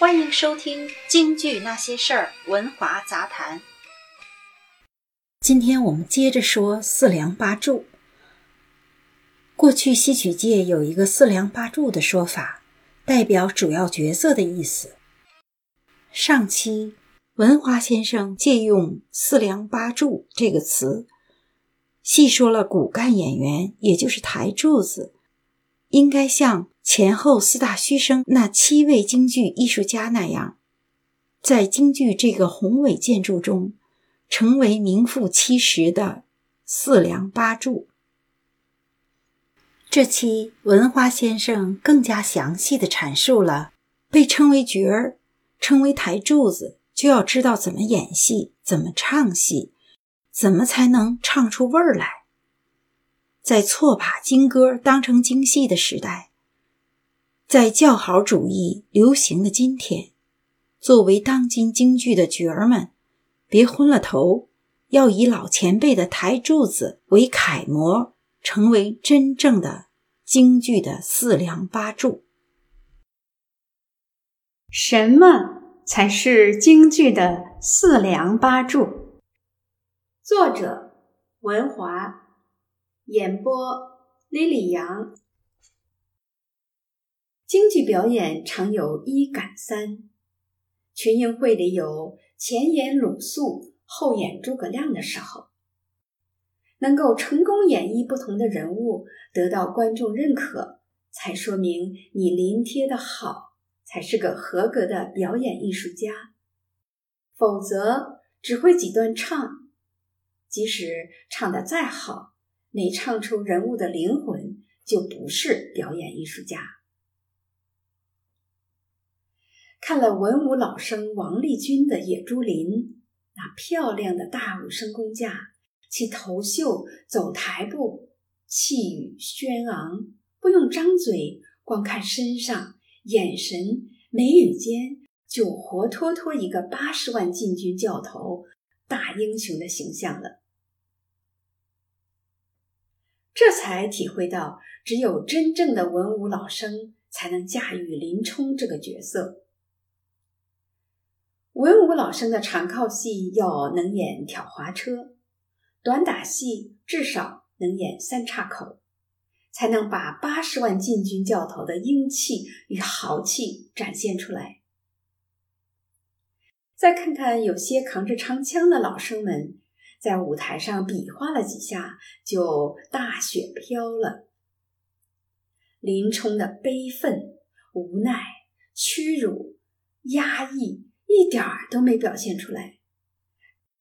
欢迎收听《京剧那些事儿》文华杂谈。今天我们接着说四梁八柱。过去戏曲界有一个四梁八柱的说法，代表主要角色的意思。上期文华先生借用“四梁八柱”这个词，细说了骨干演员，也就是台柱子，应该像前后四大须生那七位京剧艺术家那样，在京剧这个宏伟建筑中，成为名副其实的四梁八柱。这期文花先生更加详细的阐述了被称为角儿、称为台柱子，就要知道怎么演戏、怎么唱戏，怎么才能唱出味儿来。在错把京歌当成京戏的时代，在叫好主义流行的今天，作为当今京剧的角儿们，别昏了头，要以老前辈的台柱子为楷模。成为真正的京剧的四梁八柱。什么才是京剧的四梁八柱？作者：文华，演播：李李阳。京剧表演常有一赶三，群英会里有前演鲁肃，后演诸葛亮的时候。能够成功演绎不同的人物，得到观众认可，才说明你临贴的好，才是个合格的表演艺术家。否则，只会几段唱，即使唱得再好，没唱出人物的灵魂，就不是表演艺术家。看了文武老生王立军的《野猪林》，那漂亮的大武生功架。其头秀走台步，气宇轩昂，不用张嘴，光看身上、眼神、眉宇间，就活脱脱一个八十万禁军教头、大英雄的形象了。这才体会到，只有真正的文武老生才能驾驭林冲这个角色。文武老生的长靠戏要能演挑滑车。短打戏至少能演三岔口，才能把八十万禁军教头的英气与豪气展现出来。再看看有些扛着长枪的老生们，在舞台上比划了几下，就大雪飘了。林冲的悲愤、无奈、屈辱、压抑，一点儿都没表现出来。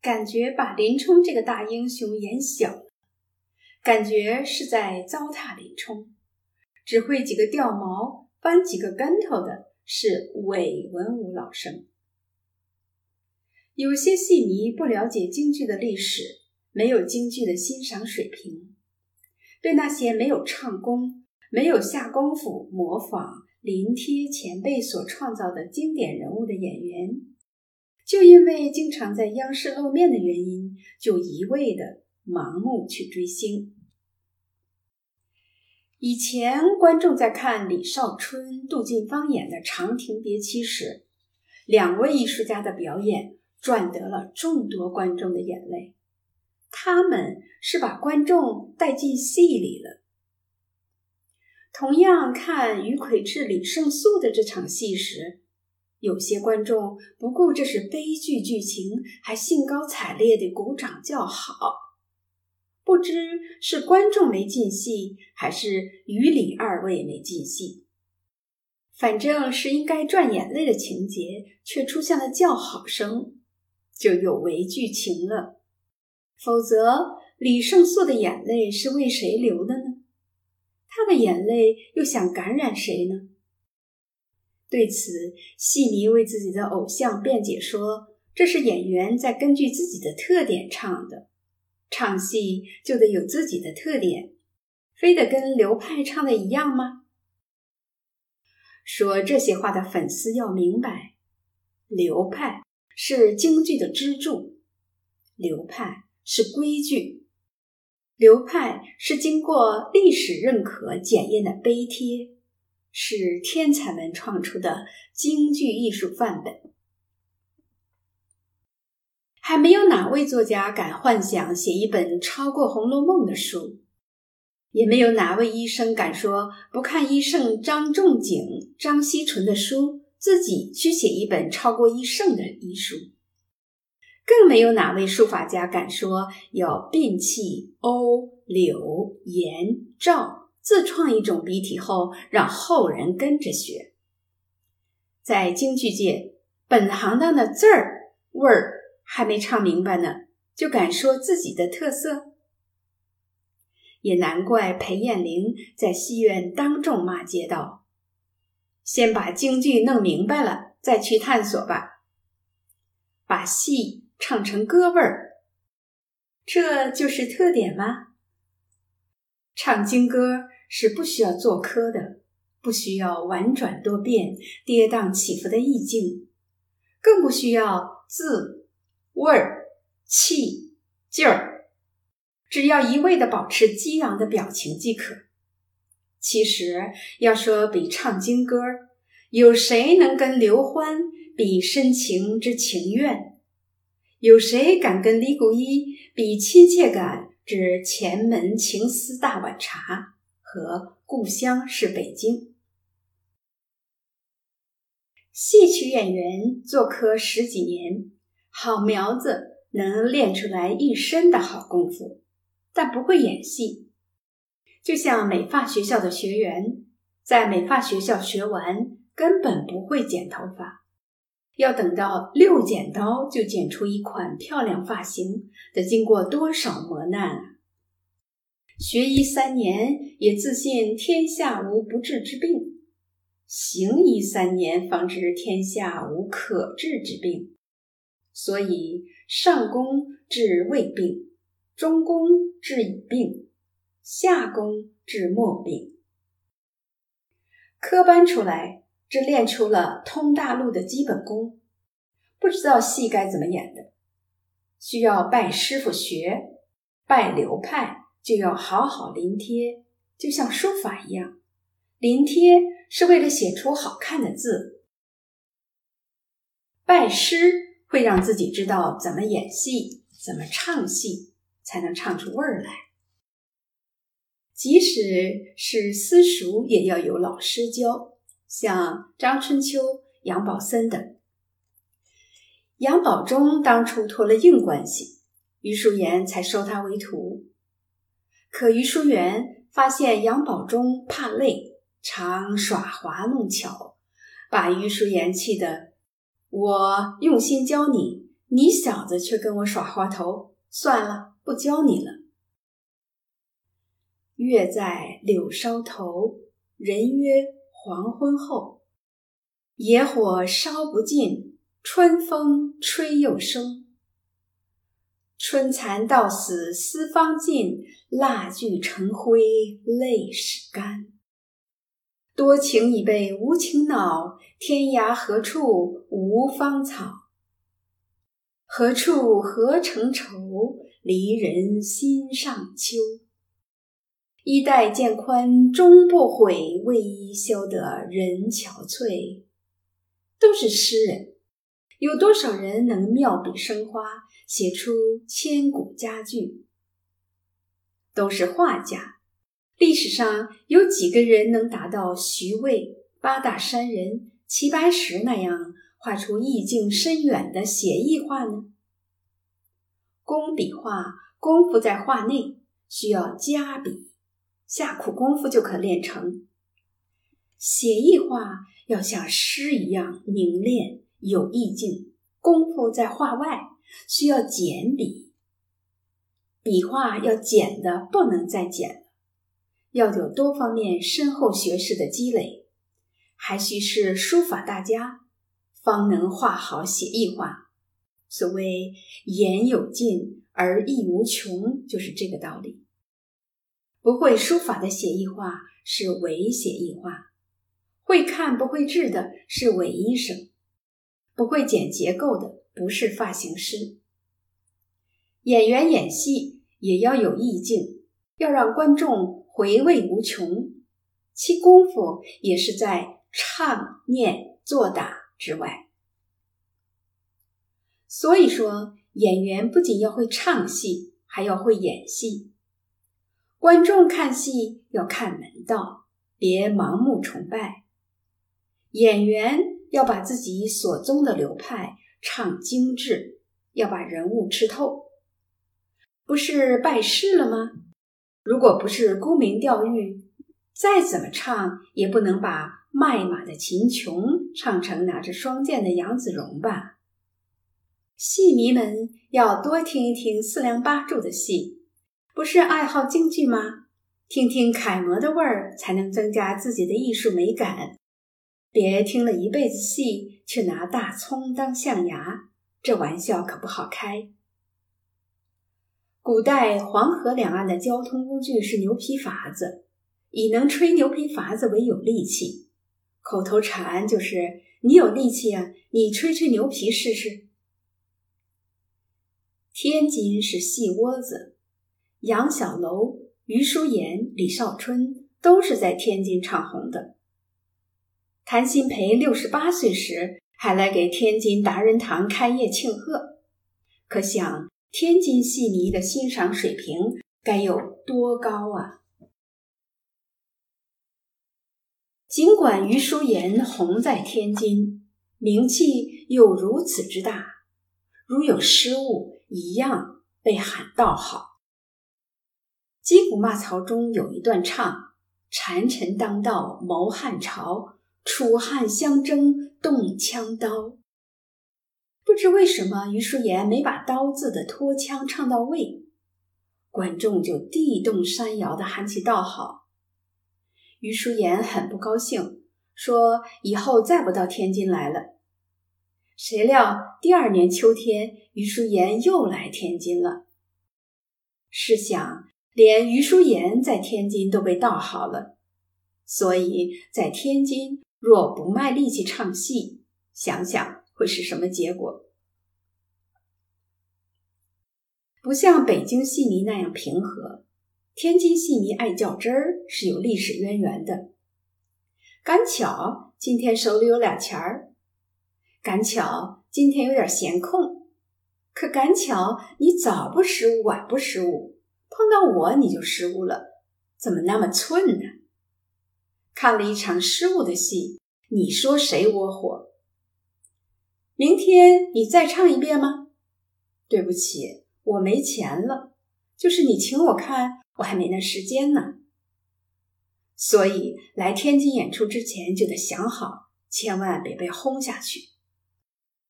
感觉把林冲这个大英雄演小了，感觉是在糟蹋林冲。只会几个掉毛、翻几个跟头的是伪文武老生。有些戏迷不了解京剧的历史，没有京剧的欣赏水平，对那些没有唱功、没有下功夫模仿临贴前辈所创造的经典人物的演员。就因为经常在央视露面的原因，就一味的盲目去追星。以前观众在看李少春、杜近芳演的《长亭别妻》时，两位艺术家的表演赚得了众多观众的眼泪，他们是把观众带进戏里了。同样看于魁智、李胜素的这场戏时。有些观众不顾这是悲剧剧情，还兴高采烈地鼓掌叫好。不知是观众没进戏，还是于李二位没进戏，反正是应该赚眼泪的情节，却出现了叫好声，就有违剧情了。否则，李胜素的眼泪是为谁流的呢？他的眼泪又想感染谁呢？对此，戏迷为自己的偶像辩解说：“这是演员在根据自己的特点唱的，唱戏就得有自己的特点，非得跟流派唱的一样吗？”说这些话的粉丝要明白，流派是京剧的支柱，流派是规矩，流派是经过历史认可检验的碑帖。是天才们创出的京剧艺术范本。还没有哪位作家敢幻想写一本超过《红楼梦》的书，也没有哪位医生敢说不看医圣张仲景、张锡纯的书，自己去写一本超过医圣的医书。更没有哪位书法家敢说要摒弃欧、柳、颜、赵，自创一种笔体后让后人跟着学。在京剧界，本行当的字儿味儿。还没唱明白呢，就敢说自己的特色，也难怪裴艳玲在戏院当众骂街道：“先把京剧弄明白了，再去探索吧。把戏唱成歌味儿，这就是特点吗？唱京歌是不需要做科的，不需要婉转多变、跌宕起伏的意境，更不需要字。”味儿、气、劲儿，只要一味的保持激昂的表情即可。其实要说比唱京歌，有谁能跟刘欢比深情之情愿？有谁敢跟李谷一比亲切感之前门情思大碗茶和故乡是北京？戏曲演员做科十几年。好苗子能练出来一身的好功夫，但不会演戏。就像美发学校的学员，在美发学校学完，根本不会剪头发，要等到六剪刀就剪出一款漂亮发型，得经过多少磨难啊！学医三年，也自信天下无不治之病；行医三年，方知天下无可治之病。所以，上工治未病，中工治已病，下工治末病。科班出来，这练出了通大路的基本功，不知道戏该怎么演的，需要拜师傅学。拜流派就要好好临帖，就像书法一样，临帖是为了写出好看的字。拜师。会让自己知道怎么演戏，怎么唱戏，才能唱出味儿来。即使是私塾，也要有老师教，像张春秋、杨宝森等。杨宝忠当初托了硬关系，余淑妍才收他为徒。可余淑媛发现杨宝忠怕累，常耍滑弄巧，把余淑妍气得。我用心教你，你小子却跟我耍滑头，算了，不教你了。月在柳梢头，人约黄昏后。野火烧不尽，春风吹又生。春蚕到死丝方尽，蜡炬成灰泪始干。多情已被无情恼，天涯何处无芳草？何处何成愁？离人心上秋。衣带渐宽终不悔，为伊消得人憔悴。都是诗人，有多少人能妙笔生花，写出千古佳句？都是画家。历史上有几个人能达到徐渭、八大山人、齐白石那样画出意境深远的写意画呢？工笔画功夫在画内，需要加笔，下苦功夫就可练成；写意画要像诗一样凝练有意境，功夫在画外，需要简笔，笔画要简的不能再简了。要有多方面深厚学识的积累，还需是书法大家，方能画好写意画。所谓“言有尽而意无穷”，就是这个道理。不会书法的写意画是伪写意画，会看不会治的是伪医生，不会剪结构的不是发型师。演员演戏也要有意境，要让观众。回味无穷，其功夫也是在唱、念、做、打之外。所以说，演员不仅要会唱戏，还要会演戏。观众看戏要看门道，别盲目崇拜。演员要把自己所宗的流派唱精致，要把人物吃透。不是拜师了吗？如果不是沽名钓誉，再怎么唱也不能把卖马的秦琼唱成拿着双剑的杨子荣吧。戏迷们要多听一听四梁八柱的戏，不是爱好京剧吗？听听楷模的味儿，才能增加自己的艺术美感。别听了一辈子戏，却拿大葱当象牙，这玩笑可不好开。古代黄河两岸的交通工具是牛皮筏子，以能吹牛皮筏子为有力气，口头禅就是“你有力气啊，你吹吹牛皮试试。”天津是戏窝子，杨小楼、余叔岩、李少春都是在天津唱红的。谭鑫培六十八岁时还来给天津达人堂开业庆贺，可想天津戏迷的欣赏水平该有多高啊！尽管余叔岩红在天津，名气又如此之大，如有失误。一样被喊道好。击鼓骂曹中有一段唱：“谗臣当道谋汉朝，楚汉相争动枪刀。”不知为什么，余叔岩没把“刀”字的拖腔唱到位，观众就地动山摇的喊起道好。余叔岩很不高兴，说以后再不到天津来了。谁料第二年秋天，余叔岩又来天津了。试想，连余叔岩在天津都被盗好了，所以在天津若不卖力气唱戏，想想会是什么结果？不像北京戏迷那样平和，天津戏迷爱较真儿，是有历史渊源的。赶巧今天手里有俩钱儿。赶巧今天有点闲空，可赶巧你早不失误，晚不失误，碰到我你就失误了，怎么那么寸呢？看了一场失误的戏，你说谁窝火？明天你再唱一遍吗？对不起，我没钱了，就是你请我看，我还没那时间呢。所以来天津演出之前就得想好，千万别被轰下去。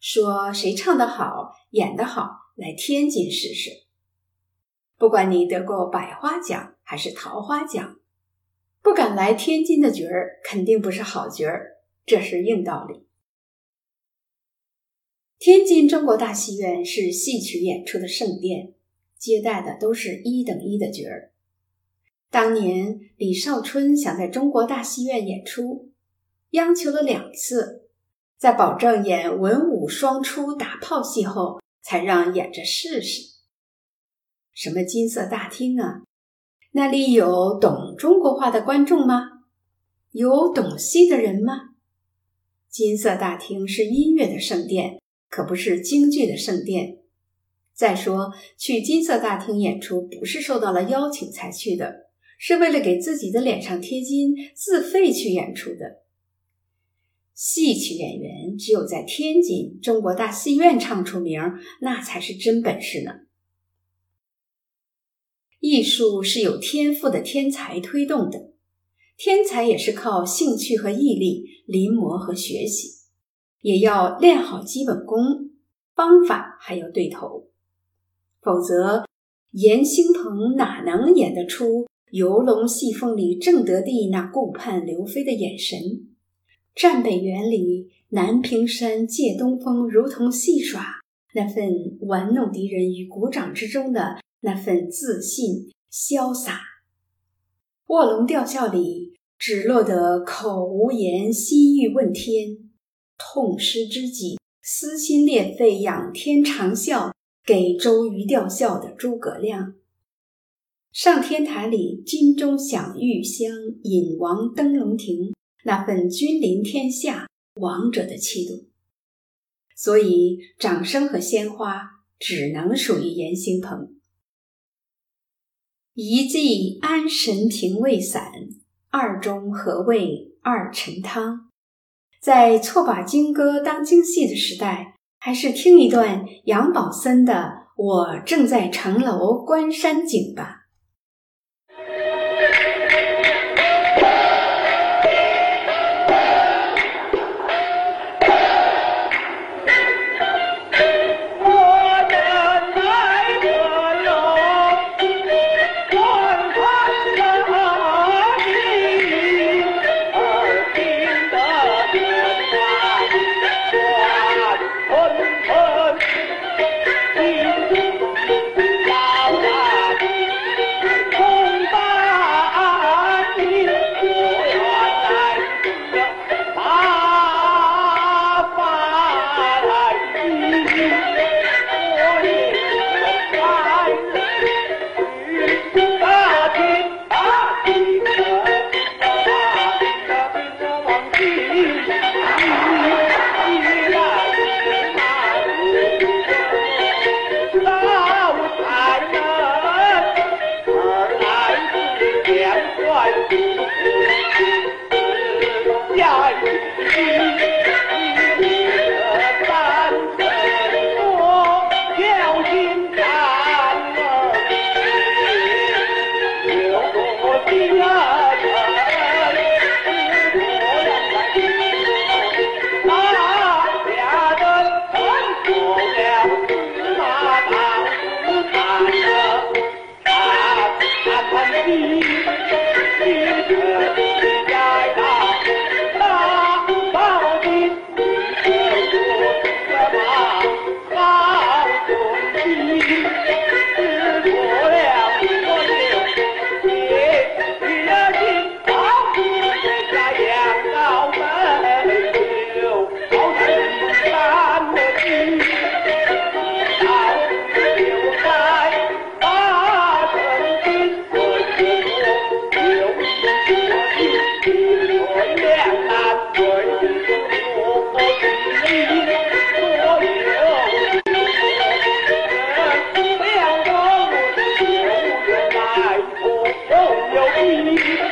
说谁唱得好，演得好，来天津试试。不管你得过百花奖还是桃花奖，不敢来天津的角儿，肯定不是好角儿，这是硬道理。天津中国大戏院是戏曲演出的圣殿，接待的都是一等一的角儿。当年李少春想在中国大戏院演出，央求了两次。在保证演文武双出打炮戏后，才让演着试试。什么金色大厅啊？那里有懂中国话的观众吗？有懂戏的人吗？金色大厅是音乐的圣殿，可不是京剧的圣殿。再说，去金色大厅演出不是受到了邀请才去的，是为了给自己的脸上贴金，自费去演出的。戏曲演员只有在天津中国大戏院唱出名，那才是真本事呢。艺术是有天赋的天才推动的，天才也是靠兴趣和毅力临摹和学习，也要练好基本功，方法还要对头，否则严兴鹏哪能演得出游龙戏凤里正德帝那顾盼刘飞的眼神？战北园里，南屏山借东风，如同戏耍，那份玩弄敌人于股掌之中的那份自信潇洒。卧龙吊孝里，只落得口无言，心欲问天，痛失知己，撕心裂肺，仰天长啸，给周瑜吊孝的诸葛亮。上天台里金钟享玉香，引王登龙庭，那份君临天下王者的气度。所以，掌声和鲜花只能属于严兴鹏。一剂安神平胃散，二中和胃二陈汤？在错把金戈当京戏的时代，还是听一段杨宝森的《我正在城楼观山景》吧。谢